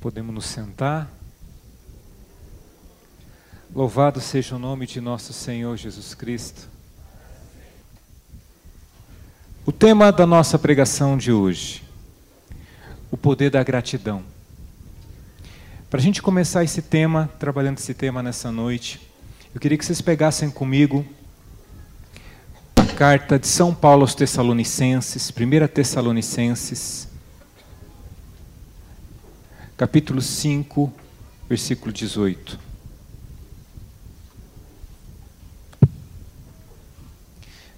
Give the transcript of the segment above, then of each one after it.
Podemos nos sentar. Louvado seja o nome de nosso Senhor Jesus Cristo. O tema da nossa pregação de hoje: o poder da gratidão. Para a gente começar esse tema, trabalhando esse tema nessa noite, eu queria que vocês pegassem comigo a carta de São Paulo aos Tessalonicenses, 1 Tessalonicenses, capítulo 5, versículo 18.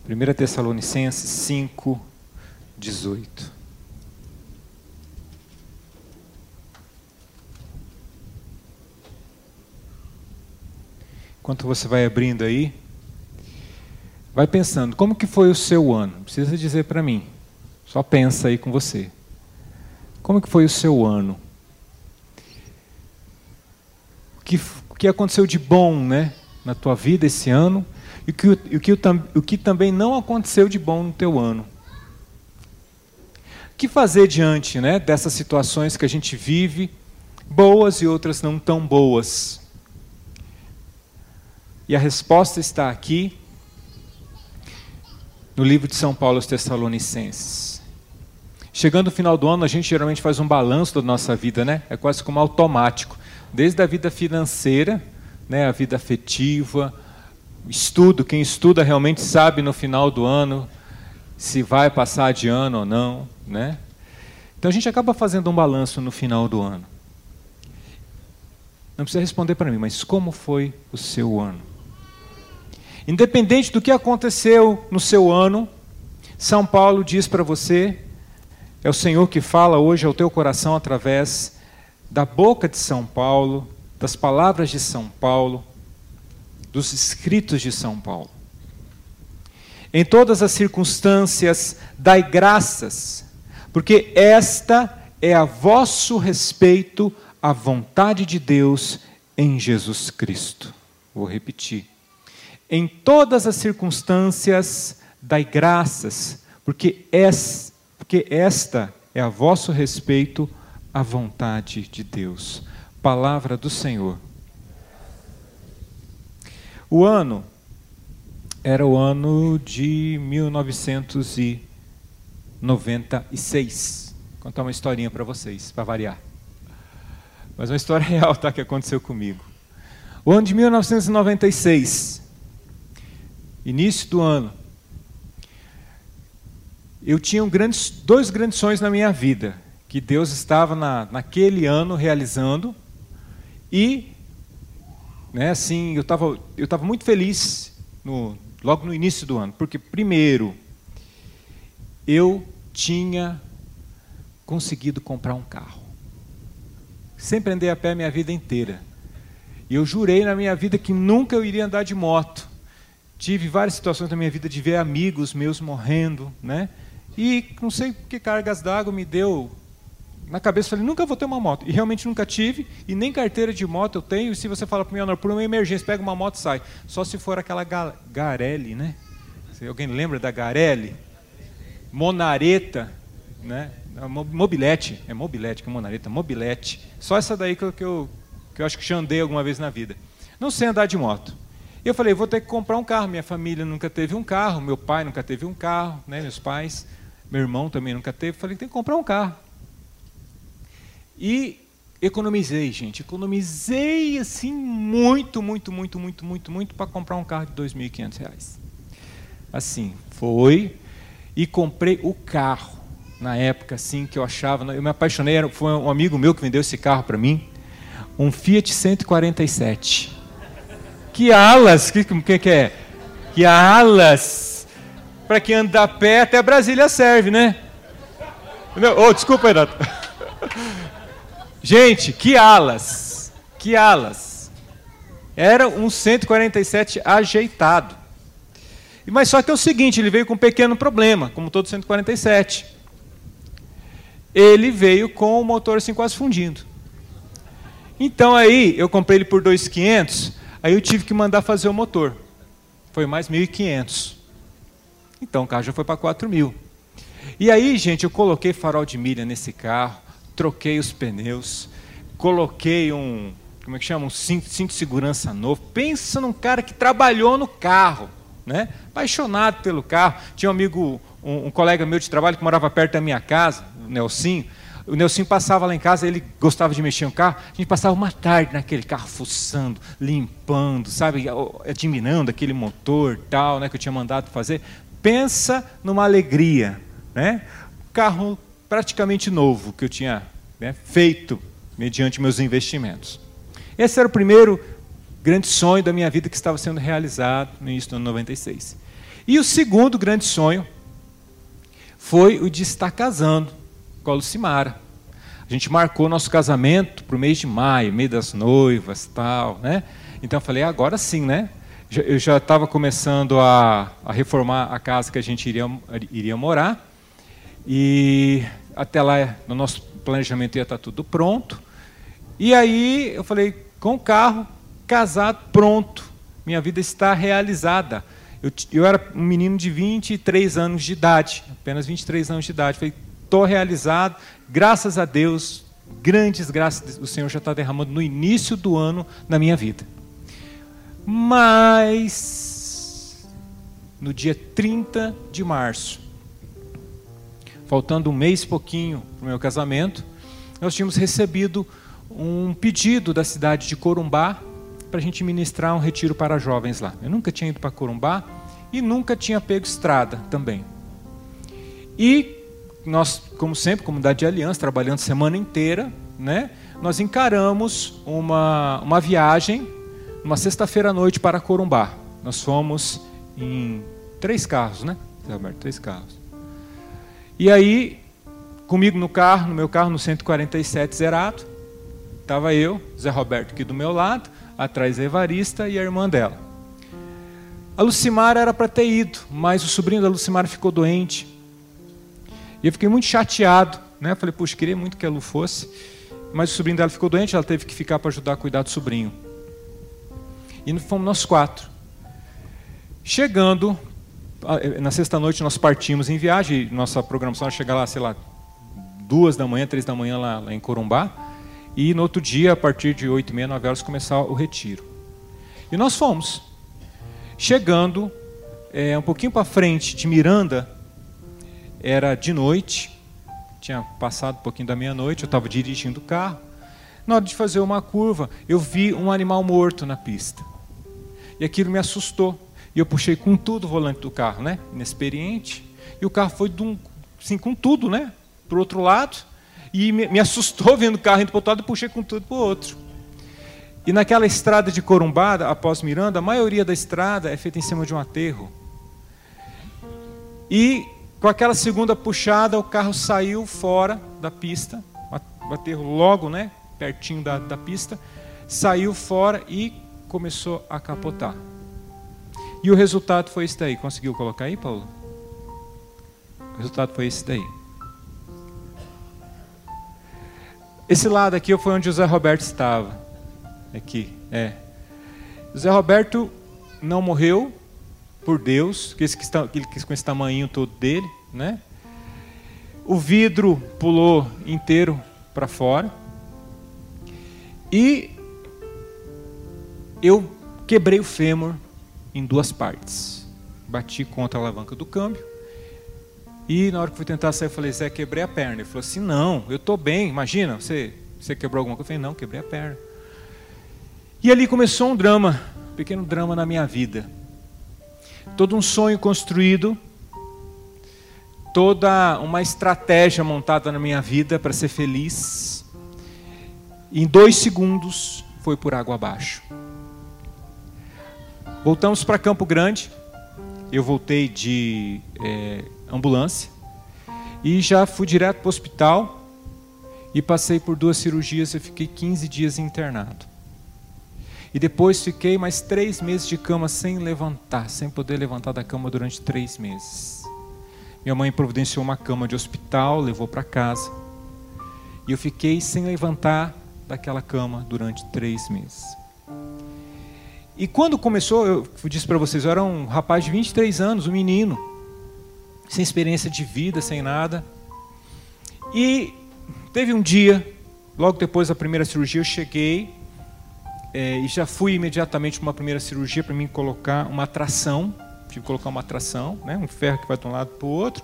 Primeira Tessalonicenses 5, 18. Enquanto você vai abrindo aí, vai pensando, como que foi o seu ano? Não precisa dizer para mim. Só pensa aí com você. Como que foi o seu ano? Que, que aconteceu de bom né, na tua vida esse ano e o que, o, que, o que também não aconteceu de bom no teu ano. O que fazer diante né, dessas situações que a gente vive, boas e outras não tão boas? E a resposta está aqui no livro de São Paulo aos Tessalonicenses. Chegando no final do ano, a gente geralmente faz um balanço da nossa vida, né? É quase como automático desde a vida financeira, né, a vida afetiva, estudo, quem estuda realmente sabe no final do ano se vai passar de ano ou não, né? Então a gente acaba fazendo um balanço no final do ano. Não precisa responder para mim, mas como foi o seu ano? Independente do que aconteceu no seu ano, São Paulo diz para você, é o Senhor que fala hoje ao teu coração através da boca de São Paulo, das palavras de São Paulo, dos escritos de São Paulo. Em todas as circunstâncias, dai graças, porque esta é a vosso respeito a vontade de Deus em Jesus Cristo. Vou repetir. Em todas as circunstâncias, dai graças, porque, es, porque esta é a vosso respeito a vontade de Deus. Palavra do Senhor. O ano era o ano de 1996. Vou contar uma historinha para vocês, para variar. Mas uma história real tá, que aconteceu comigo. O ano de 1996, início do ano, eu tinha um grandes, dois grandes sonhos na minha vida que Deus estava na, naquele ano realizando e né, assim, eu estava eu tava muito feliz no, logo no início do ano, porque primeiro eu tinha conseguido comprar um carro. Sempre andei a pé a minha vida inteira. E eu jurei na minha vida que nunca eu iria andar de moto. Tive várias situações na minha vida de ver amigos meus morrendo, né? E não sei que cargas d'água me deu na cabeça, falei, nunca vou ter uma moto. E realmente nunca tive, e nem carteira de moto eu tenho. E se você fala para mim, por uma emergência, pega uma moto e sai. Só se for aquela Garelli, né? Alguém lembra da Garelli? Monareta, né? Mobilete, é mobilete que é monareta, mobilete. Só essa daí que eu, que eu, que eu acho que já andei alguma vez na vida. Não sei andar de moto. E eu falei, vou ter que comprar um carro. Minha família nunca teve um carro, meu pai nunca teve um carro, né? meus pais, meu irmão também nunca teve. Falei, tem que comprar um carro. E economizei, gente. Economizei assim muito, muito, muito, muito, muito, muito para comprar um carro de R$ 2.500. Assim, foi e comprei o carro. Na época assim que eu achava, eu me apaixonei, foi um amigo meu que vendeu esse carro para mim, um Fiat 147. Que alas, que que, que é? Que alas. Para quem anda a pé até Brasília serve, né? Oh, desculpa, Renato. Gente, que alas! Que alas! Era um 147 ajeitado. Mas só que é o seguinte, ele veio com um pequeno problema, como todo 147. Ele veio com o motor assim quase fundindo. Então aí eu comprei ele por 2.500, aí eu tive que mandar fazer o motor. Foi mais 1.500. Então o carro já foi para 4.000. E aí, gente, eu coloquei farol de milha nesse carro, troquei os pneus, coloquei um, como é que chama, um cinto, cinto de segurança novo. Pensa num cara que trabalhou no carro, né? Apaixonado pelo carro. Tinha um amigo, um, um colega meu de trabalho que morava perto da minha casa, o Nelsinho. O Nelson passava lá em casa, ele gostava de mexer no carro. A gente passava uma tarde naquele carro, fuçando, limpando, sabe, admirando aquele motor tal, né, que eu tinha mandado fazer. Pensa numa alegria, né? Carro praticamente novo que eu tinha né, feito mediante meus investimentos. Esse era o primeiro grande sonho da minha vida que estava sendo realizado no início do ano 96. E o segundo grande sonho foi o de estar casando com a Lucimara. A gente marcou nosso casamento para o mês de maio, mês das noivas, tal, né? Então eu falei, agora sim, né? Eu já estava começando a, a, reformar a casa que a gente iria, iria morar. E até lá, no nosso planejamento ia estar tudo pronto. E aí eu falei, com o carro, casado, pronto. Minha vida está realizada. Eu, eu era um menino de 23 anos de idade, apenas 23 anos de idade. Falei, estou realizado, graças a Deus, grandes graças o Senhor já está derramando no início do ano na minha vida. Mas, no dia 30 de março, faltando um mês pouquinho para o meu casamento, nós tínhamos recebido um pedido da cidade de Corumbá para a gente ministrar um retiro para jovens lá. Eu nunca tinha ido para Corumbá e nunca tinha pego estrada também. E nós, como sempre, comunidade de aliança, trabalhando semana inteira, né? Nós encaramos uma, uma viagem, uma sexta-feira à noite para Corumbá. Nós fomos em três carros, né? Três carros. E aí, comigo no carro, no meu carro, no 147 zerado, estava eu, Zé Roberto aqui do meu lado, atrás a Evarista e a irmã dela. A Lucimara era para ter ido, mas o sobrinho da Lucimara ficou doente e eu fiquei muito chateado, né? Falei, puxa, queria muito que a Lu fosse, mas o sobrinho dela ficou doente, ela teve que ficar para ajudar a cuidar do sobrinho. E fomos nós quatro. Chegando, na sexta-noite nós partimos em viagem, nossa programação era chegar lá, sei lá, duas da manhã, três da manhã lá, lá em Corumbá, e no outro dia, a partir de oito e meia, nove horas, começar o retiro. E nós fomos. Chegando, é, um pouquinho para frente de Miranda, era de noite, tinha passado um pouquinho da meia-noite, eu estava dirigindo o carro. Na hora de fazer uma curva, eu vi um animal morto na pista. E aquilo me assustou. Eu puxei com tudo o volante do carro, né? Inexperiente. E o carro foi de um, assim, com tudo, né? Para o outro lado. E me, me assustou vendo o carro indo para o outro lado e puxei com tudo para o outro. E naquela estrada de Corumbada, após Miranda, a maioria da estrada é feita em cima de um aterro. E com aquela segunda puxada, o carro saiu fora da pista, bateu logo, né, pertinho da, da pista, saiu fora e começou a capotar. E o resultado foi esse daí. Conseguiu colocar aí, Paulo? O resultado foi esse daí. Esse lado aqui foi onde o Zé Roberto estava. Aqui, é. O Zé Roberto não morreu, por Deus, que está, que com esse tamanho todo dele, né? O vidro pulou inteiro para fora. E eu quebrei o fêmur em duas partes. Bati contra a alavanca do câmbio. E na hora que fui tentar sair, eu falei, Zé, quebrei a perna. Ele falou assim, não, eu estou bem, imagina, você, você quebrou alguma coisa? Eu falei, não, quebrei a perna. E ali começou um drama, um pequeno drama na minha vida todo um sonho construído, toda uma estratégia montada na minha vida para ser feliz. Em dois segundos foi por água abaixo. Voltamos para Campo Grande. Eu voltei de é, ambulância e já fui direto para o hospital e passei por duas cirurgias. Eu fiquei 15 dias internado. E depois fiquei mais três meses de cama sem levantar, sem poder levantar da cama durante três meses. Minha mãe providenciou uma cama de hospital, levou para casa. E eu fiquei sem levantar daquela cama durante três meses. E quando começou, eu disse para vocês, eu era um rapaz de 23 anos, um menino, sem experiência de vida, sem nada. E teve um dia, logo depois da primeira cirurgia eu cheguei é, e já fui imediatamente para uma primeira cirurgia para mim colocar uma tração. Tive que colocar uma tração, né, um ferro que vai de um lado para o outro.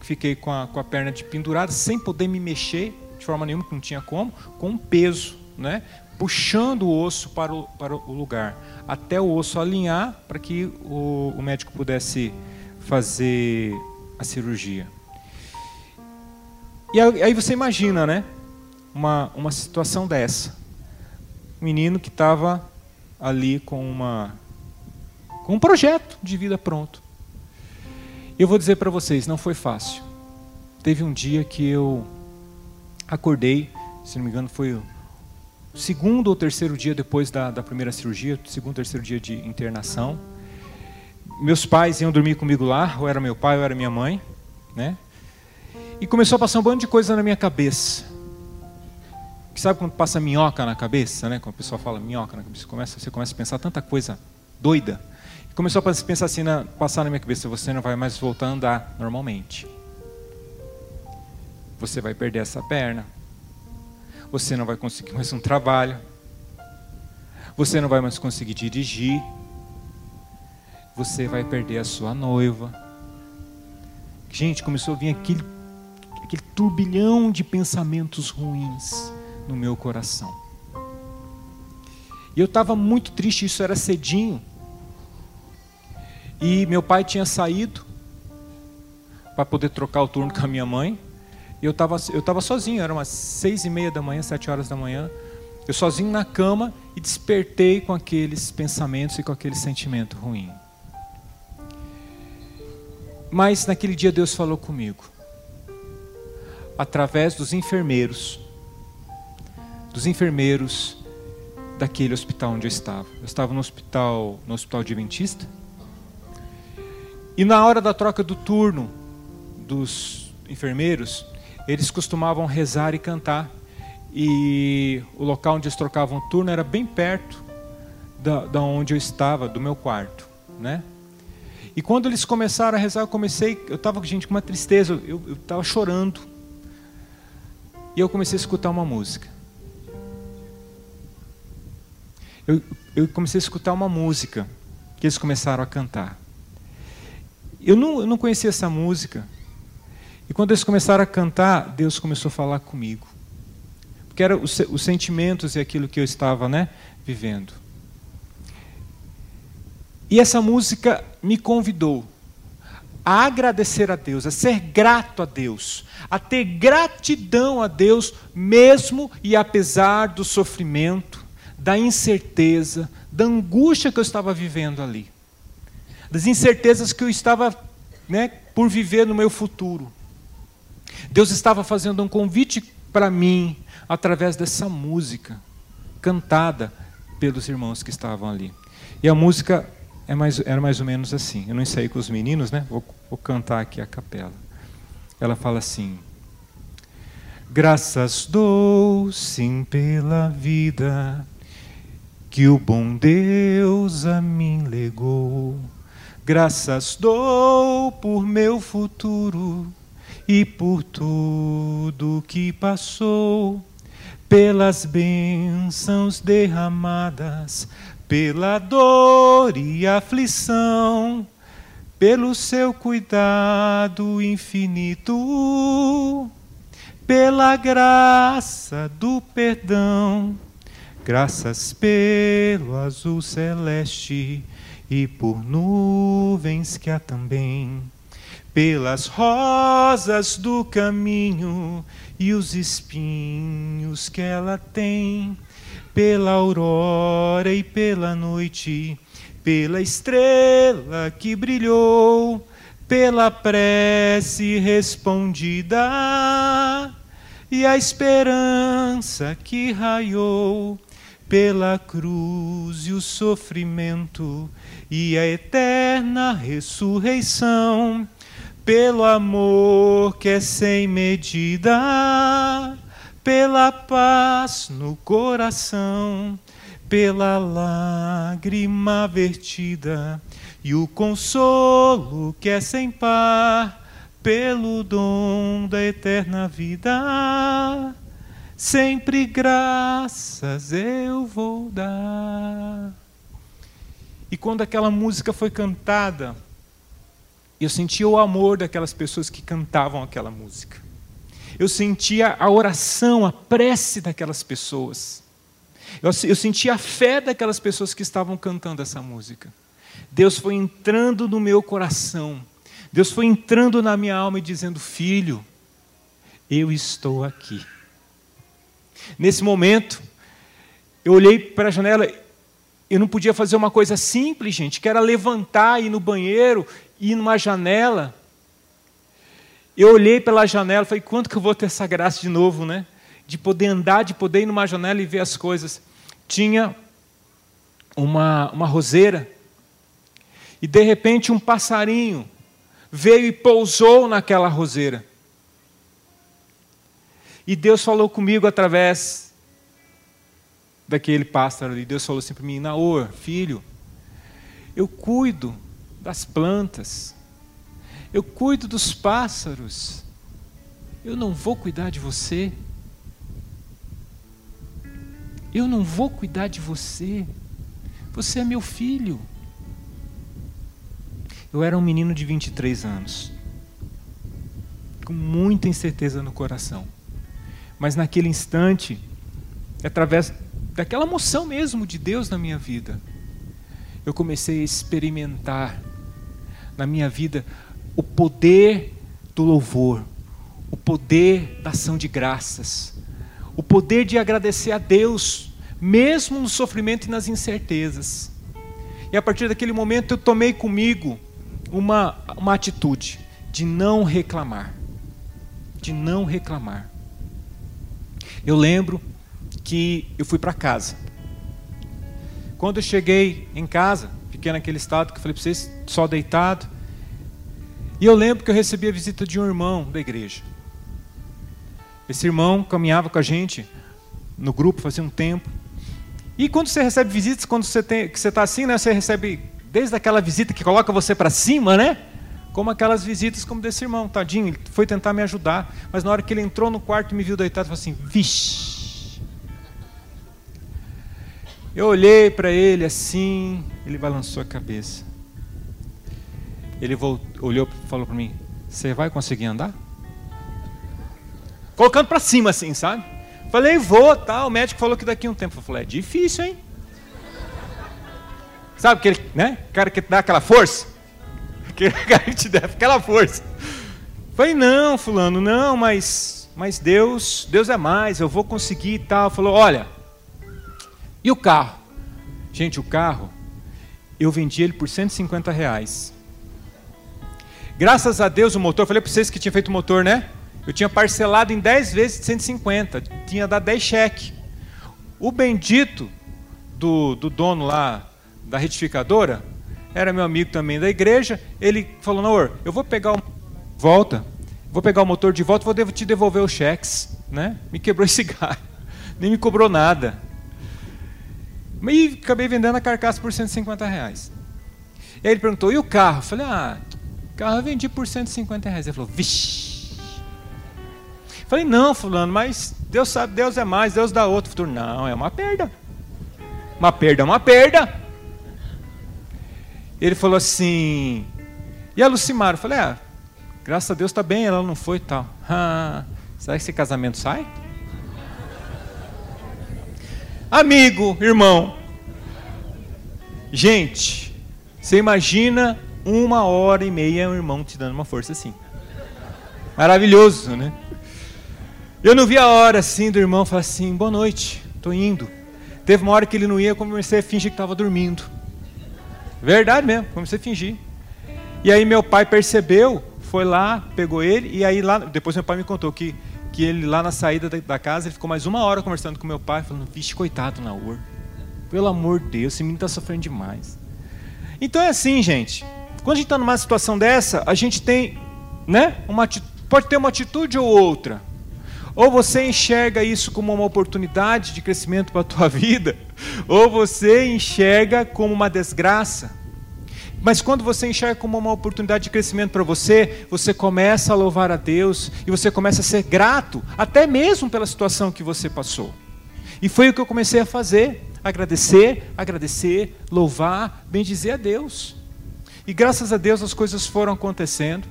Fiquei com a, com a perna de pendurada, sem poder me mexer de forma nenhuma, que não tinha como, com um peso, né, puxando o osso para o, para o lugar, até o osso alinhar para que o, o médico pudesse fazer a cirurgia. E aí você imagina, né? Uma, uma situação dessa. Um menino que estava ali com, uma, com um projeto de vida pronto. Eu vou dizer para vocês, não foi fácil. Teve um dia que eu acordei, se não me engano, foi segundo ou terceiro dia depois da, da primeira cirurgia, segundo ou terceiro dia de internação. Meus pais iam dormir comigo lá, ou era meu pai ou era minha mãe, né? E começou a passar um bando de coisa na minha cabeça. Que sabe quando passa minhoca na cabeça, né? Quando a pessoa fala minhoca na cabeça, você começa, você começa a pensar tanta coisa doida. E começou a pensar assim, na, passar na minha cabeça, você não vai mais voltar a andar normalmente. Você vai perder essa perna. Você não vai conseguir mais um trabalho. Você não vai mais conseguir dirigir. Você vai perder a sua noiva. Gente, começou a vir aquele aquele turbilhão de pensamentos ruins no meu coração. E eu estava muito triste, isso era cedinho. E meu pai tinha saído para poder trocar o turno com a minha mãe. Eu estava eu tava sozinho, era umas seis e meia da manhã, sete horas da manhã. Eu sozinho na cama e despertei com aqueles pensamentos e com aquele sentimento ruim. Mas naquele dia Deus falou comigo através dos enfermeiros, dos enfermeiros daquele hospital onde eu estava. Eu estava no hospital, no hospital adventista. E na hora da troca do turno dos enfermeiros, eles costumavam rezar e cantar. E o local onde eles trocavam turno era bem perto da, da onde eu estava, do meu quarto, né? E quando eles começaram a rezar, eu comecei, eu estava gente com uma tristeza, eu estava chorando e eu comecei a escutar uma música. Eu, eu comecei a escutar uma música que eles começaram a cantar. Eu não, eu não conhecia essa música. E quando eles começaram a cantar, Deus começou a falar comigo. Porque eram os, os sentimentos e aquilo que eu estava né, vivendo. E essa música me convidou a agradecer a Deus, a ser grato a Deus, a ter gratidão a Deus, mesmo e apesar do sofrimento, da incerteza, da angústia que eu estava vivendo ali, das incertezas que eu estava né, por viver no meu futuro. Deus estava fazendo um convite para mim através dessa música cantada pelos irmãos que estavam ali. E a música é mais, era mais ou menos assim. Eu não ensaiei com os meninos, né? Vou, vou cantar aqui a capela. Ela fala assim: Graças dou sim pela vida que o bom Deus a mim legou. Graças dou por meu futuro e por tudo que passou, pelas bênçãos derramadas pela dor e aflição, pelo seu cuidado infinito, pela graça do perdão, graças pelo azul celeste e por nuvens que há também, pelas rosas do caminho e os espinhos que ela tem pela aurora e pela noite, pela estrela que brilhou, pela prece respondida e a esperança que raiou, pela cruz e o sofrimento e a eterna ressurreição, pelo amor que é sem medida pela paz no coração, pela lágrima vertida e o consolo que é sem par, pelo dom da eterna vida, sempre graças eu vou dar. E quando aquela música foi cantada, eu sentia o amor daquelas pessoas que cantavam aquela música. Eu sentia a oração, a prece daquelas pessoas. Eu, eu sentia a fé daquelas pessoas que estavam cantando essa música. Deus foi entrando no meu coração. Deus foi entrando na minha alma e dizendo: Filho, eu estou aqui. Nesse momento, eu olhei para a janela, eu não podia fazer uma coisa simples, gente, que era levantar, ir no banheiro, ir numa janela. Eu olhei pela janela e falei: quanto que eu vou ter essa graça de novo, né? De poder andar, de poder ir numa janela e ver as coisas. Tinha uma, uma roseira, e de repente um passarinho veio e pousou naquela roseira. E Deus falou comigo através daquele pássaro, e Deus falou assim para mim: Naor, filho, eu cuido das plantas, eu cuido dos pássaros, eu não vou cuidar de você. Eu não vou cuidar de você. Você é meu filho. Eu era um menino de 23 anos, com muita incerteza no coração. Mas naquele instante, através daquela emoção mesmo de Deus na minha vida, eu comecei a experimentar na minha vida o poder do louvor, o poder da ação de graças, o poder de agradecer a Deus, mesmo no sofrimento e nas incertezas. E a partir daquele momento eu tomei comigo uma, uma atitude de não reclamar. De não reclamar. Eu lembro que eu fui para casa. Quando eu cheguei em casa, fiquei naquele estado que eu falei para vocês, só deitado. E eu lembro que eu recebi a visita de um irmão da igreja. Esse irmão caminhava com a gente no grupo fazia um tempo. E quando você recebe visitas, quando você tem, que você está assim, né, você recebe desde aquela visita que coloca você para cima, né? Como aquelas visitas como desse irmão, tadinho, ele foi tentar me ajudar, mas na hora que ele entrou no quarto e me viu deitado, falou assim: "Vixe". Eu olhei para ele assim, ele balançou a cabeça. Ele voltou, olhou, falou para mim: "Você vai conseguir andar?" Colocando para cima assim, sabe? Falei: "Vou", tá. O médico falou que daqui a um tempo, eu falei: "É difícil, hein?" Sabe aquele, né? cara que dá aquela força? aquele cara que te dá aquela força. Falei, não, fulano, não, mas, mas Deus, Deus é mais, eu vou conseguir e tal. Falou, olha, e o carro? Gente, o carro, eu vendi ele por 150 reais. Graças a Deus o motor, falei para vocês que tinha feito o motor, né? Eu tinha parcelado em 10 vezes de 150, tinha dado 10 cheques. O bendito do, do dono lá da retificadora, era meu amigo também da igreja, ele falou, Naor, eu vou pegar o volta, vou pegar o motor de volta, vou te devolver os cheques, né? Me quebrou esse galho, nem me cobrou nada. E acabei vendendo a carcaça por 150 reais. E aí ele perguntou, e o carro? Eu falei, ah, carro eu vendi por 150 reais. Ele falou, vixe. Falei, não, fulano, mas Deus sabe, Deus é mais, Deus dá outro. Falei, não, é uma perda. Uma perda é uma perda. Ele falou assim: E a Lucimar? Eu falei: Ah, graças a Deus está bem, ela não foi e tal. Ah, será que esse casamento sai? Amigo, irmão. Gente, você imagina uma hora e meia um irmão te dando uma força assim. Maravilhoso, né? Eu não vi a hora assim do irmão falar assim: boa noite, estou indo. Teve uma hora que ele não ia, comecei a fingir que estava dormindo. Verdade mesmo, comecei a fingir. E aí meu pai percebeu, foi lá, pegou ele, e aí lá, depois meu pai me contou que, que ele lá na saída da, casa, ele ficou mais uma hora conversando com meu pai, falando, vixe, coitado Naur. Pelo amor de Deus, esse menino está sofrendo demais. Então é assim, gente. Quando a gente está numa situação dessa, a gente tem, né? Uma, pode ter uma atitude ou outra. Ou você enxerga isso como uma oportunidade de crescimento para a tua vida, ou você enxerga como uma desgraça. Mas quando você enxerga como uma oportunidade de crescimento para você, você começa a louvar a Deus e você começa a ser grato, até mesmo pela situação que você passou. E foi o que eu comecei a fazer: agradecer, agradecer, louvar, bendizer a Deus. E graças a Deus as coisas foram acontecendo.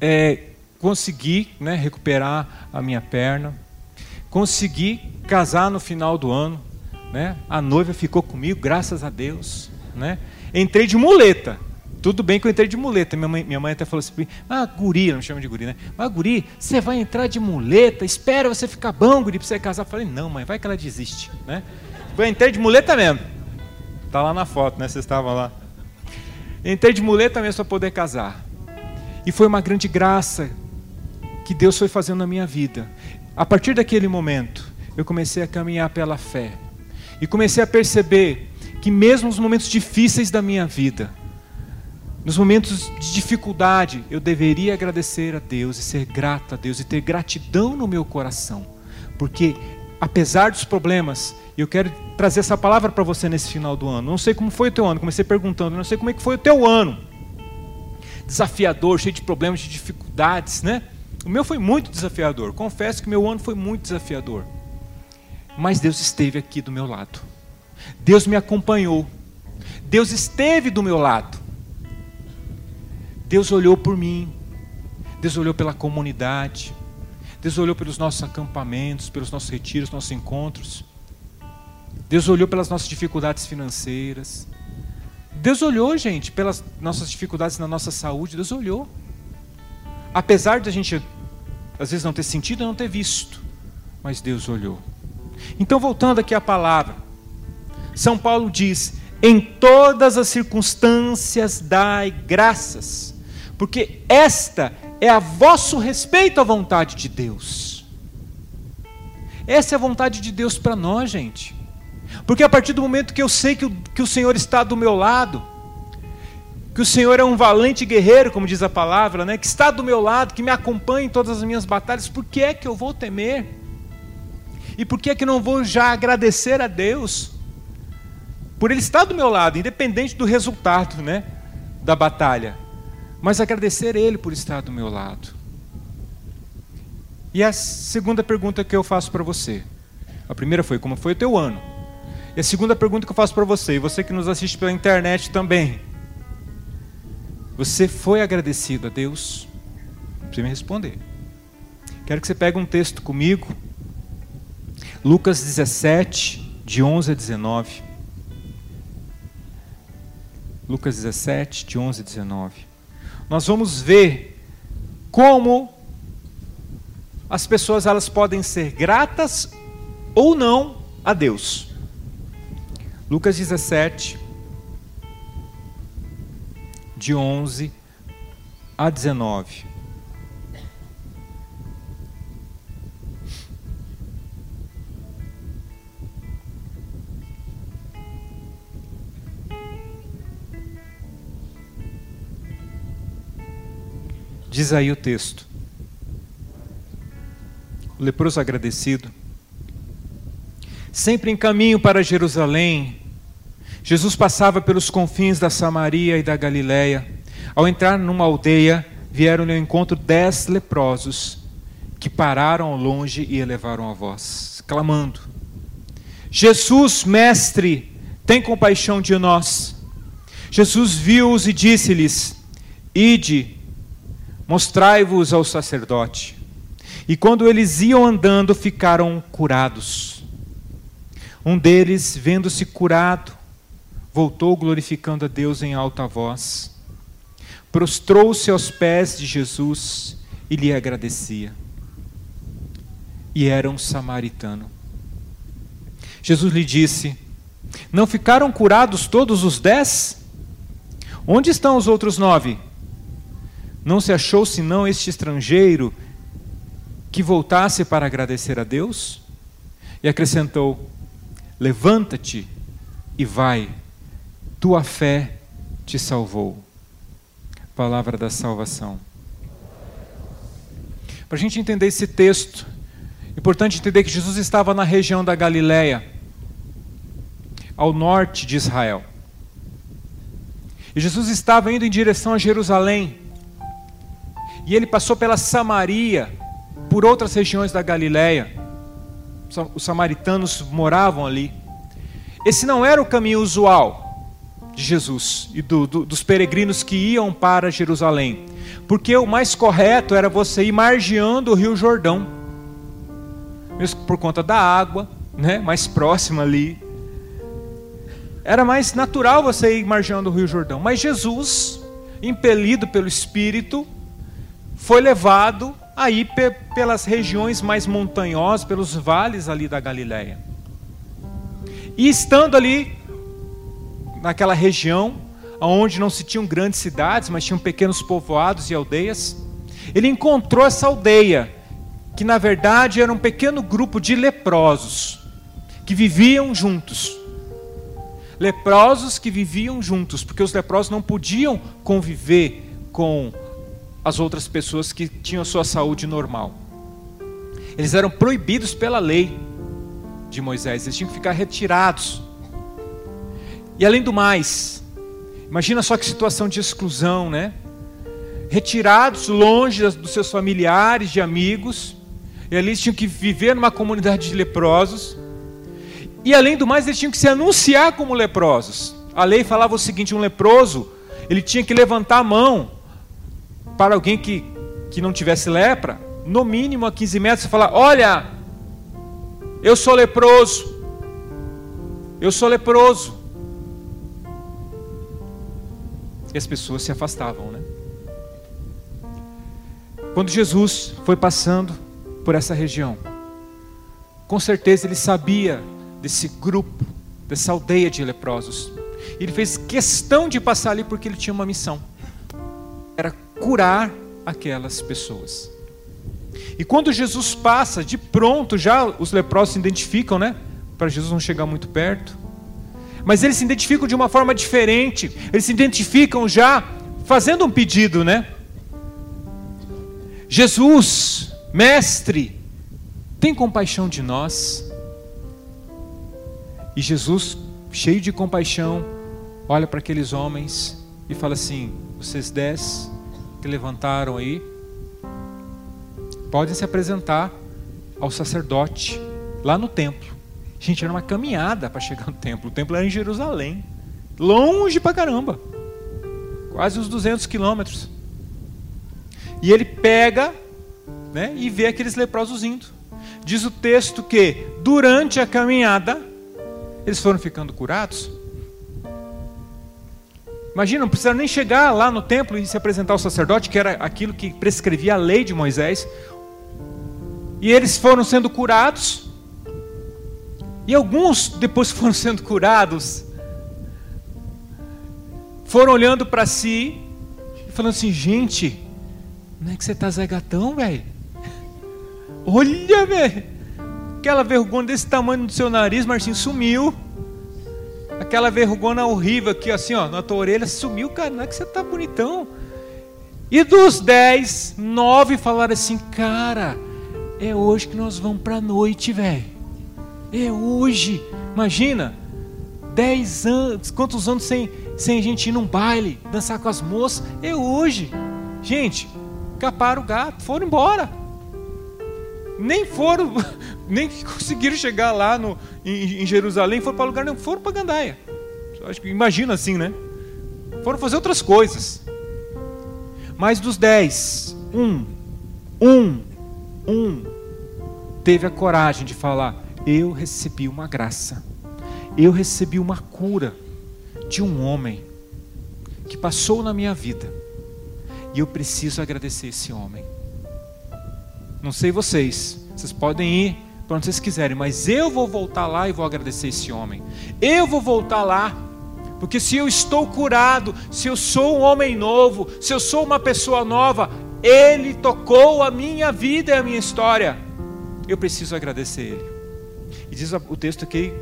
É, consegui né, recuperar a minha perna, consegui casar no final do ano. Né? A noiva ficou comigo, graças a Deus. Né? Entrei de muleta. Tudo bem que eu entrei de muleta. Minha mãe, minha mãe até falou assim: Ah, guri, não chama de guri, né? Mas guri, você vai entrar de muleta, espera você ficar bom, guri, para você casar. Eu falei: Não, mãe, vai que ela desiste. Né? Eu entrei de muleta mesmo. Tá lá na foto, né? Vocês estavam lá. Entrei de muleta mesmo para poder casar. E foi uma grande graça que Deus foi fazendo na minha vida. A partir daquele momento, eu comecei a caminhar pela fé. E comecei a perceber que mesmo nos momentos difíceis da minha vida, nos momentos de dificuldade, eu deveria agradecer a Deus e ser grato a Deus e ter gratidão no meu coração. Porque, apesar dos problemas, eu quero trazer essa palavra para você nesse final do ano. Não sei como foi o teu ano, comecei perguntando, não sei como é que foi o teu ano. Desafiador, cheio de problemas, de dificuldades, né? O meu foi muito desafiador. Confesso que meu ano foi muito desafiador. Mas Deus esteve aqui do meu lado. Deus me acompanhou. Deus esteve do meu lado. Deus olhou por mim. Deus olhou pela comunidade. Deus olhou pelos nossos acampamentos, pelos nossos retiros, nossos encontros. Deus olhou pelas nossas dificuldades financeiras. Deus olhou, gente, pelas nossas dificuldades na nossa saúde. Deus olhou. Apesar de a gente, às vezes, não ter sentido e não ter visto, mas Deus olhou. Então, voltando aqui à palavra, São Paulo diz: em todas as circunstâncias dai graças, porque esta é a vosso respeito à vontade de Deus. Essa é a vontade de Deus para nós, gente. Porque a partir do momento que eu sei que o, que o Senhor está do meu lado, que o Senhor é um valente guerreiro, como diz a palavra, né? que está do meu lado, que me acompanha em todas as minhas batalhas, por que é que eu vou temer? E por que é que não vou já agradecer a Deus? Por Ele estar do meu lado, independente do resultado né, da batalha. Mas agradecer Ele por estar do meu lado. E a segunda pergunta que eu faço para você. A primeira foi: como foi o teu ano? E a segunda pergunta que eu faço para você, e você que nos assiste pela internet também. Você foi agradecido a Deus? Precisa me responder. Quero que você pegue um texto comigo. Lucas 17, de 11 a 19. Lucas 17, de 11 a 19. Nós vamos ver como as pessoas elas podem ser gratas ou não a Deus. Lucas 17, de 11 a 19. Diz aí o texto. O leproso agradecido. Sempre em caminho para Jerusalém, Jesus passava pelos confins da Samaria e da Galiléia. Ao entrar numa aldeia, vieram-lhe ao encontro dez leprosos, que pararam ao longe e elevaram a voz, clamando: Jesus, mestre, tem compaixão de nós. Jesus viu-os e disse-lhes: Ide, mostrai-vos ao sacerdote. E quando eles iam andando, ficaram curados. Um deles, vendo-se curado, voltou glorificando a Deus em alta voz, prostrou-se aos pés de Jesus e lhe agradecia. E era um samaritano. Jesus lhe disse: Não ficaram curados todos os dez? Onde estão os outros nove? Não se achou senão este estrangeiro que voltasse para agradecer a Deus? E acrescentou: Levanta-te e vai tua fé te salvou. Palavra da salvação. Para a gente entender esse texto, é importante entender que Jesus estava na região da Galiléia, ao norte de Israel. E Jesus estava indo em direção a Jerusalém. E ele passou pela Samaria, por outras regiões da Galiléia. Os samaritanos moravam ali. Esse não era o caminho usual de Jesus e do, do, dos peregrinos que iam para Jerusalém. Porque o mais correto era você ir margeando o Rio Jordão. Mesmo por conta da água, né, mais próxima ali. Era mais natural você ir margeando o Rio Jordão. Mas Jesus, impelido pelo Espírito, foi levado aí pelas regiões mais montanhosas, pelos vales ali da Galiléia. E estando ali naquela região, onde não se tinham grandes cidades, mas tinham pequenos povoados e aldeias, ele encontrou essa aldeia, que na verdade era um pequeno grupo de leprosos, que viviam juntos. Leprosos que viviam juntos, porque os leprosos não podiam conviver com as outras pessoas que tinham sua saúde normal. Eles eram proibidos pela lei de Moisés, eles tinham que ficar retirados. E além do mais, imagina só que situação de exclusão, né? Retirados longe dos seus familiares, de amigos, e ali eles tinham que viver numa comunidade de leprosos. E além do mais, eles tinham que se anunciar como leprosos. A lei falava o seguinte: um leproso, ele tinha que levantar a mão para alguém que, que não tivesse lepra, no mínimo a 15 metros, você falar: Olha, eu sou leproso, eu sou leproso. E as pessoas se afastavam, né? Quando Jesus foi passando por essa região, com certeza ele sabia desse grupo, dessa aldeia de leprosos. Ele fez questão de passar ali porque ele tinha uma missão. Era curar aquelas pessoas. E quando Jesus passa, de pronto já os leprosos se identificam, né? Para Jesus não chegar muito perto. Mas eles se identificam de uma forma diferente. Eles se identificam já fazendo um pedido, né? Jesus, mestre, tem compaixão de nós. E Jesus, cheio de compaixão, olha para aqueles homens e fala assim: vocês dez que levantaram aí, podem se apresentar ao sacerdote lá no templo. Gente, era uma caminhada para chegar no templo. O templo era em Jerusalém, longe pra caramba, quase uns 200 quilômetros. E ele pega né, e vê aqueles leprosos indo. Diz o texto que durante a caminhada eles foram ficando curados. Imagina, não precisaram nem chegar lá no templo e se apresentar ao sacerdote, que era aquilo que prescrevia a lei de Moisés. E eles foram sendo curados. E alguns, depois foram sendo curados, foram olhando para si e falando assim: gente, não é que você está Zé Gatão, velho? Olha, velho, aquela vergonha desse tamanho do seu nariz, Marcinho, sumiu. Aquela vergonha horrível aqui, assim, ó, na tua orelha, sumiu, cara. Não é que você tá bonitão. E dos dez, nove falaram assim, cara, é hoje que nós vamos para a noite, velho. É hoje. Imagina, dez anos, quantos anos sem, sem a gente ir num baile, dançar com as moças. É hoje. Gente, caparam o gato, foram embora. Nem foram, nem conseguiram chegar lá no, em, em Jerusalém, foram para lugar não foram para Gandaia. Acho que imagina assim, né? Foram fazer outras coisas. Mas dos dez, um, um, um, teve a coragem de falar: Eu recebi uma graça, eu recebi uma cura de um homem que passou na minha vida, e eu preciso agradecer esse homem. Não sei vocês, vocês podem ir para onde vocês quiserem, mas eu vou voltar lá e vou agradecer esse homem. Eu vou voltar lá, porque se eu estou curado, se eu sou um homem novo, se eu sou uma pessoa nova, ele tocou a minha vida e a minha história. Eu preciso agradecer ele. E diz o texto que,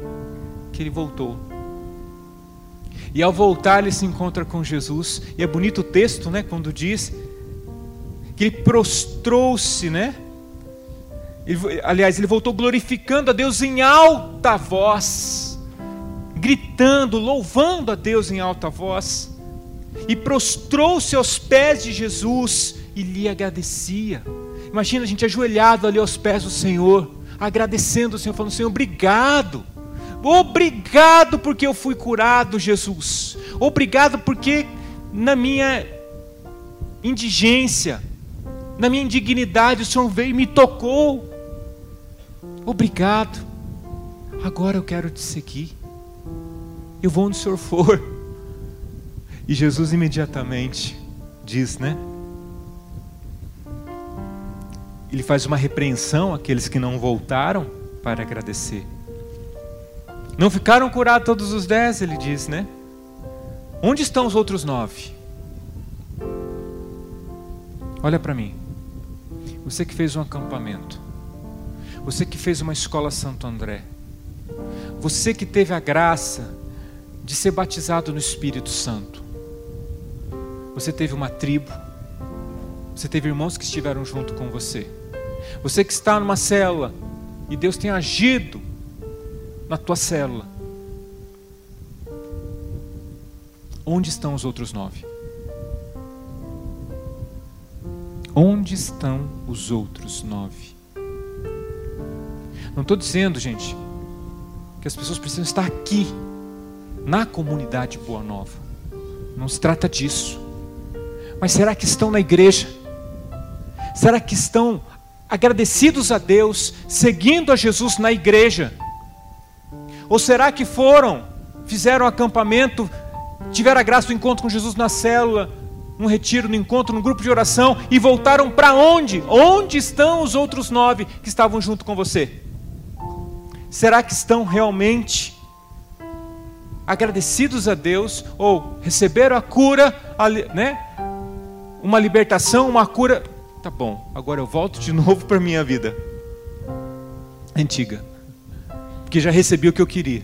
que ele voltou. E ao voltar, ele se encontra com Jesus. E é bonito o texto, né? Quando diz que ele prostrou-se, né? Ele, aliás, ele voltou glorificando a Deus em alta voz, gritando, louvando a Deus em alta voz. e prostrou-se aos pés de Jesus e lhe agradecia. Imagina a gente ajoelhado ali aos pés do Senhor, agradecendo o Senhor, falando: Senhor, obrigado. Obrigado porque eu fui curado, Jesus. Obrigado porque na minha indigência, na minha indignidade, o Senhor veio e me tocou. Obrigado. Agora eu quero te seguir. Eu vou onde o Senhor for. E Jesus imediatamente diz, né? Ele faz uma repreensão àqueles que não voltaram para agradecer. Não ficaram curados todos os dez, ele diz, né? Onde estão os outros nove? Olha para mim. Você que fez um acampamento. Você que fez uma escola Santo André. Você que teve a graça de ser batizado no Espírito Santo. Você teve uma tribo. Você teve irmãos que estiveram junto com você. Você que está numa célula e Deus tem agido na tua célula. Onde estão os outros nove? Onde estão os outros nove? Não estou dizendo, gente, que as pessoas precisam estar aqui, na comunidade Boa Nova. Não se trata disso. Mas será que estão na igreja? Será que estão agradecidos a Deus, seguindo a Jesus na igreja? Ou será que foram, fizeram acampamento, tiveram a graça do encontro com Jesus na célula, um retiro, no encontro, num grupo de oração e voltaram para onde? Onde estão os outros nove que estavam junto com você? Será que estão realmente agradecidos a Deus ou receberam a cura, né? Uma libertação, uma cura. Tá bom, agora eu volto de novo para minha vida antiga, porque já recebi o que eu queria.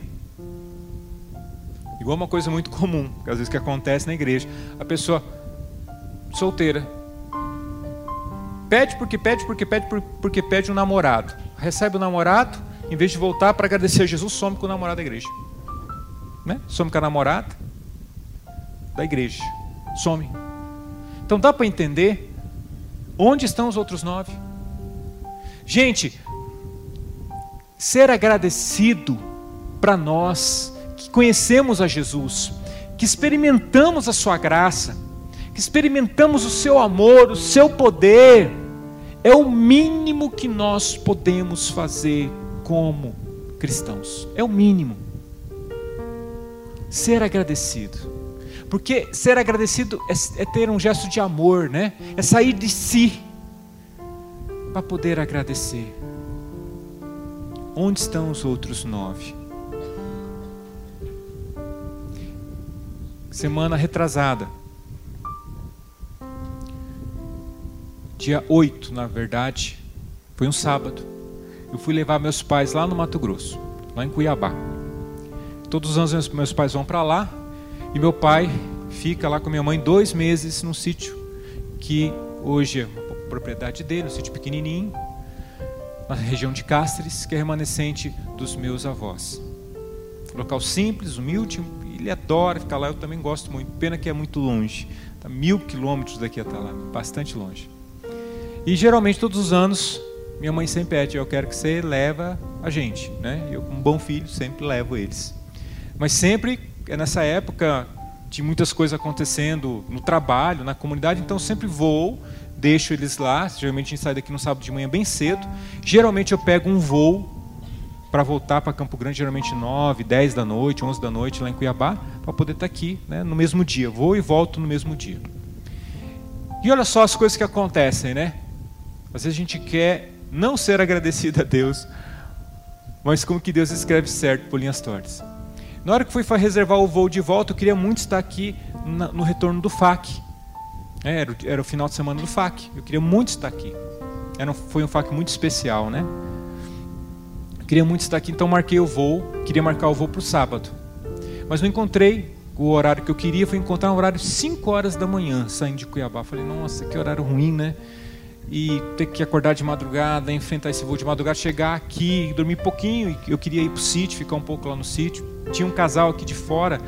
Igual uma coisa muito comum, que às vezes que acontece na igreja, a pessoa solteira. Pede porque pede, porque pede, porque pede um namorado. Recebe o namorado, em vez de voltar para agradecer a Jesus, some com o namorado da igreja. Né? Some com a namorada da igreja. Some. Então dá para entender onde estão os outros nove? Gente, ser agradecido para nós que conhecemos a Jesus, que experimentamos a Sua graça, que experimentamos o seu amor, o seu poder, é o mínimo que nós podemos fazer como cristãos. É o mínimo. Ser agradecido. Porque ser agradecido é, é ter um gesto de amor, né? É sair de si para poder agradecer. Onde estão os outros nove? Semana retrasada dia 8, na verdade, foi um sábado. Eu fui levar meus pais lá no Mato Grosso, lá em Cuiabá. Todos os anos meus pais vão para lá e meu pai fica lá com minha mãe dois meses num sítio que hoje é propriedade dele, um sítio pequenininho, na região de Cáceres, que é remanescente dos meus avós. Local simples, humilde, ele adora ficar lá, eu também gosto muito. Pena que é muito longe, está mil quilômetros daqui até lá, bastante longe. E geralmente todos os anos minha mãe sempre pede, eu quero que você leva a gente, né? Eu como bom filho sempre levo eles. Mas sempre é nessa época de muitas coisas acontecendo no trabalho, na comunidade, então sempre vou, deixo eles lá. Geralmente a gente sai daqui no sábado de manhã bem cedo. Geralmente eu pego um voo para voltar para Campo Grande, geralmente 9, 10 da noite, 11 da noite lá em Cuiabá, para poder estar tá aqui né, no mesmo dia. Vou e volto no mesmo dia. E olha só as coisas que acontecem, né? Às vezes a gente quer não ser agradecido a Deus, mas como que Deus escreve certo por linhas tortas. Na hora que fui reservar o voo de volta, eu queria muito estar aqui no retorno do FAC. É, era, o final de semana do FAC. Eu queria muito estar aqui. Era, foi um FAC muito especial, né? Eu queria muito estar aqui, então marquei o voo. Queria marcar o voo para o sábado. Mas não encontrei o horário que eu queria. Foi encontrar um horário 5 horas da manhã, saindo de Cuiabá. Falei, nossa, que horário ruim, né? E ter que acordar de madrugada, enfrentar esse voo de madrugada, chegar aqui, dormir pouquinho. Eu queria ir para o sítio, ficar um pouco lá no sítio. Tinha um casal aqui de fora,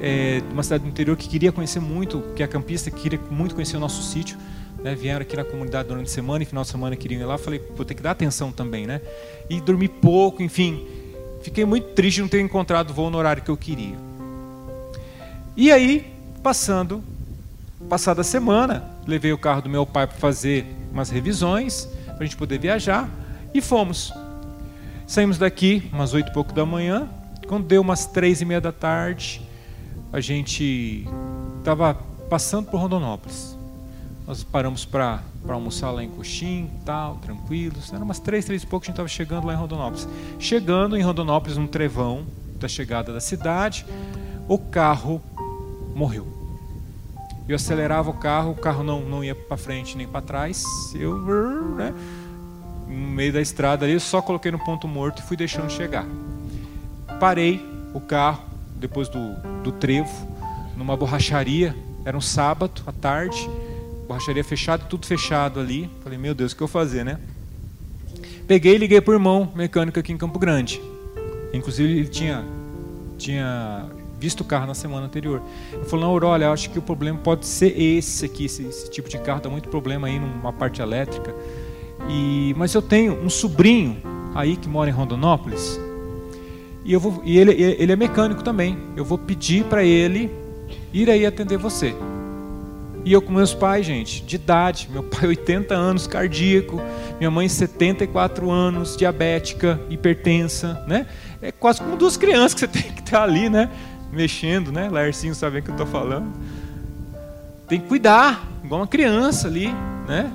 é, de uma cidade do interior que queria conhecer muito, que é campista, que queria muito conhecer o nosso sítio. Né, vieram aqui na comunidade durante a semana e final de semana queriam ir lá. Falei, vou ter que dar atenção também, né? E dormi pouco, enfim. Fiquei muito triste de não ter encontrado o voo no horário que eu queria. E aí, passando, passada a semana, levei o carro do meu pai para fazer umas revisões, para a gente poder viajar, e fomos. Saímos daqui umas oito e pouco da manhã, quando deu umas três e meia da tarde, a gente estava passando por Rondonópolis. Nós paramos para almoçar lá em Coxim, tal, tranquilos. Era umas três, três e pouco, a gente estava chegando lá em Rondonópolis. Chegando em Rondonópolis, um trevão da chegada da cidade, o carro morreu. Eu acelerava o carro, o carro não, não ia para frente nem para trás. Eu, né, no meio da estrada ali, só coloquei no ponto morto e fui deixando chegar. Parei o carro, depois do, do trevo, numa borracharia. Era um sábado à tarde borracharia fechada, tudo fechado ali. Falei, meu Deus, o que eu vou fazer, né? Peguei e liguei para o irmão mecânico aqui em Campo Grande. Inclusive, ele tinha, tinha visto o carro na semana anterior. Ele falou, não, olha, acho que o problema pode ser esse aqui, esse, esse tipo de carro, dá muito problema aí numa parte elétrica. E, mas eu tenho um sobrinho aí que mora em Rondonópolis, e, eu vou, e ele, ele é mecânico também. Eu vou pedir para ele ir aí atender você. E eu com meus pais, gente, de idade, meu pai 80 anos, cardíaco, minha mãe 74 anos, diabética, hipertensa, né? É quase como duas crianças que você tem que estar ali, né? Mexendo, né? Larcinho sabe o que eu estou falando. Tem que cuidar, igual uma criança ali, né?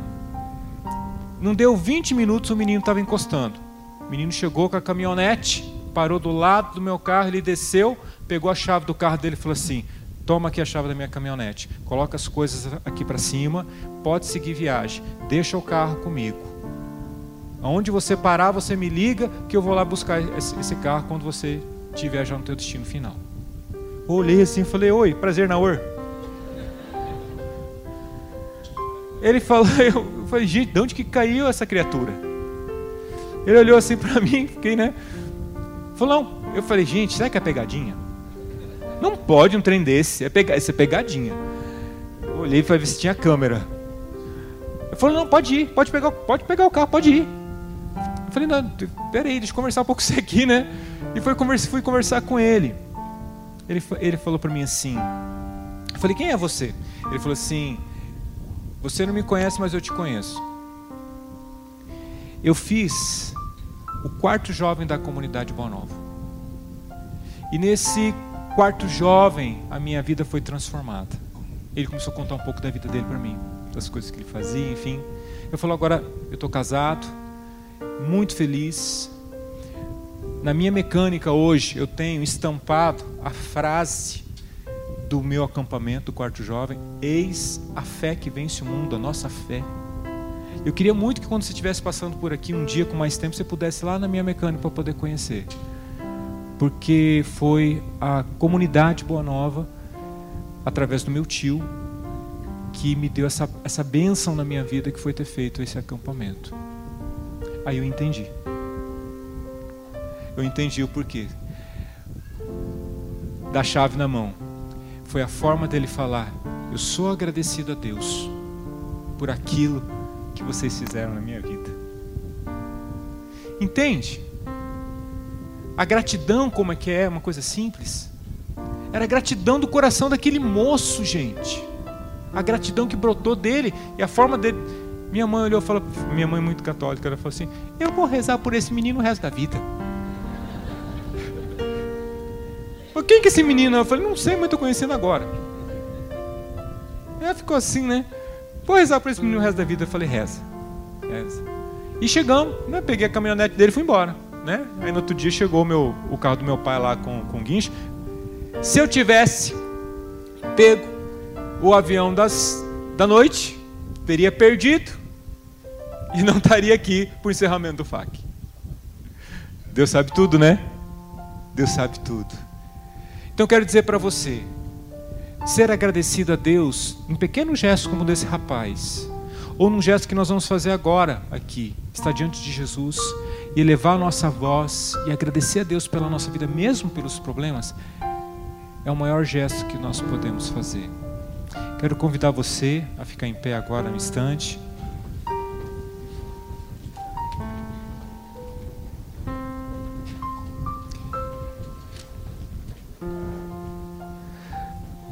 Não deu 20 minutos, o menino estava encostando. O menino chegou com a caminhonete, parou do lado do meu carro, ele desceu, pegou a chave do carro dele e falou assim: Toma aqui a chave da minha caminhonete. Coloca as coisas aqui para cima. Pode seguir viagem. Deixa o carro comigo. Aonde você parar, você me liga que eu vou lá buscar esse carro quando você estiver já no teu destino final. Olhei assim e falei, oi, prazer, Naor. Ele falou, eu falei, gente, de onde que caiu essa criatura? Ele olhou assim para mim, fiquei, né? Falou, não. Eu falei, gente, será que é pegadinha? Não pode um trem desse, é pega, isso é pegadinha. Eu olhei para ver se tinha câmera. Eu falei, não, pode ir, pode pegar, pode pegar o carro, pode ir. Eu falei, não, peraí, deixa eu conversar um pouco com você aqui, né? E foi, fui conversar com ele. Ele, ele falou para mim assim, eu falei, quem é você? Ele falou assim, você não me conhece, mas eu te conheço. Eu fiz o quarto jovem da comunidade Boa Nova. E nesse quarto jovem, a minha vida foi transformada. Ele começou a contar um pouco da vida dele para mim, das coisas que ele fazia, enfim. Eu falo agora, eu estou casado, muito feliz. Na minha mecânica hoje, eu tenho estampado a frase do meu acampamento, do quarto jovem: Eis a fé que vence o mundo, a nossa fé. Eu queria muito que quando você estivesse passando por aqui um dia com mais tempo, você pudesse ir lá na minha mecânica para poder conhecer porque foi a comunidade Boa Nova, através do meu tio, que me deu essa, essa bênção na minha vida que foi ter feito esse acampamento. Aí eu entendi. Eu entendi o porquê. Da chave na mão. Foi a forma dele falar: Eu sou agradecido a Deus por aquilo que vocês fizeram na minha vida. Entende? A gratidão, como é que é? Uma coisa simples. Era a gratidão do coração daquele moço, gente. A gratidão que brotou dele e a forma dele. Minha mãe olhou e falou: Minha mãe é muito católica. Ela falou assim: Eu vou rezar por esse menino o resto da vida. Quem que é esse menino? Eu falei: Não sei, mas estou conhecendo agora. Ela ficou assim, né? Vou rezar por esse menino o resto da vida. Eu falei: Reza. Reza. E chegamos, né? Peguei a caminhonete dele e fui embora né? Aí no outro dia chegou meu, o carro do meu pai lá com, com guincho. Se eu tivesse pego o avião das, da noite, teria perdido e não estaria aqui para o encerramento do FAC. Deus sabe tudo, né? Deus sabe tudo. Então eu quero dizer para você, ser agradecido a Deus em pequenos gestos como desse rapaz, ou num gesto que nós vamos fazer agora aqui, está diante de Jesus e elevar a nossa voz e agradecer a Deus pela nossa vida, mesmo pelos problemas, é o maior gesto que nós podemos fazer. Quero convidar você a ficar em pé agora um instante.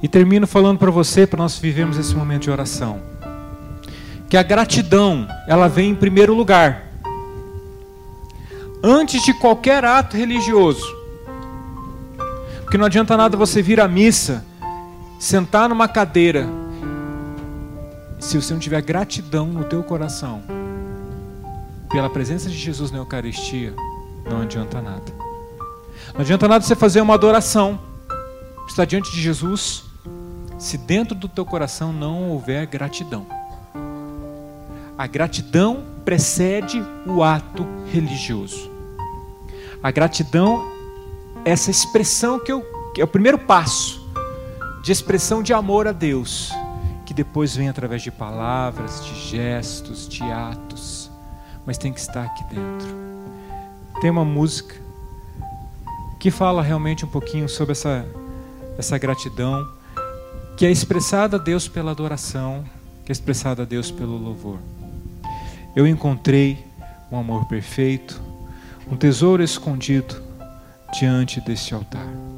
E termino falando para você, para nós vivermos esse momento de oração, que a gratidão, ela vem em primeiro lugar. Antes de qualquer ato religioso. Porque não adianta nada você vir à missa, sentar numa cadeira, se você não tiver gratidão no teu coração pela presença de Jesus na Eucaristia, não adianta nada. Não adianta nada você fazer uma adoração, estar diante de Jesus, se dentro do teu coração não houver gratidão. A gratidão precede o ato religioso. A gratidão essa expressão que, eu, que é o primeiro passo de expressão de amor a Deus, que depois vem através de palavras, de gestos, de atos, mas tem que estar aqui dentro. Tem uma música que fala realmente um pouquinho sobre essa, essa gratidão que é expressada a Deus pela adoração, que é expressada a Deus pelo louvor. Eu encontrei um amor perfeito, um tesouro escondido diante deste altar.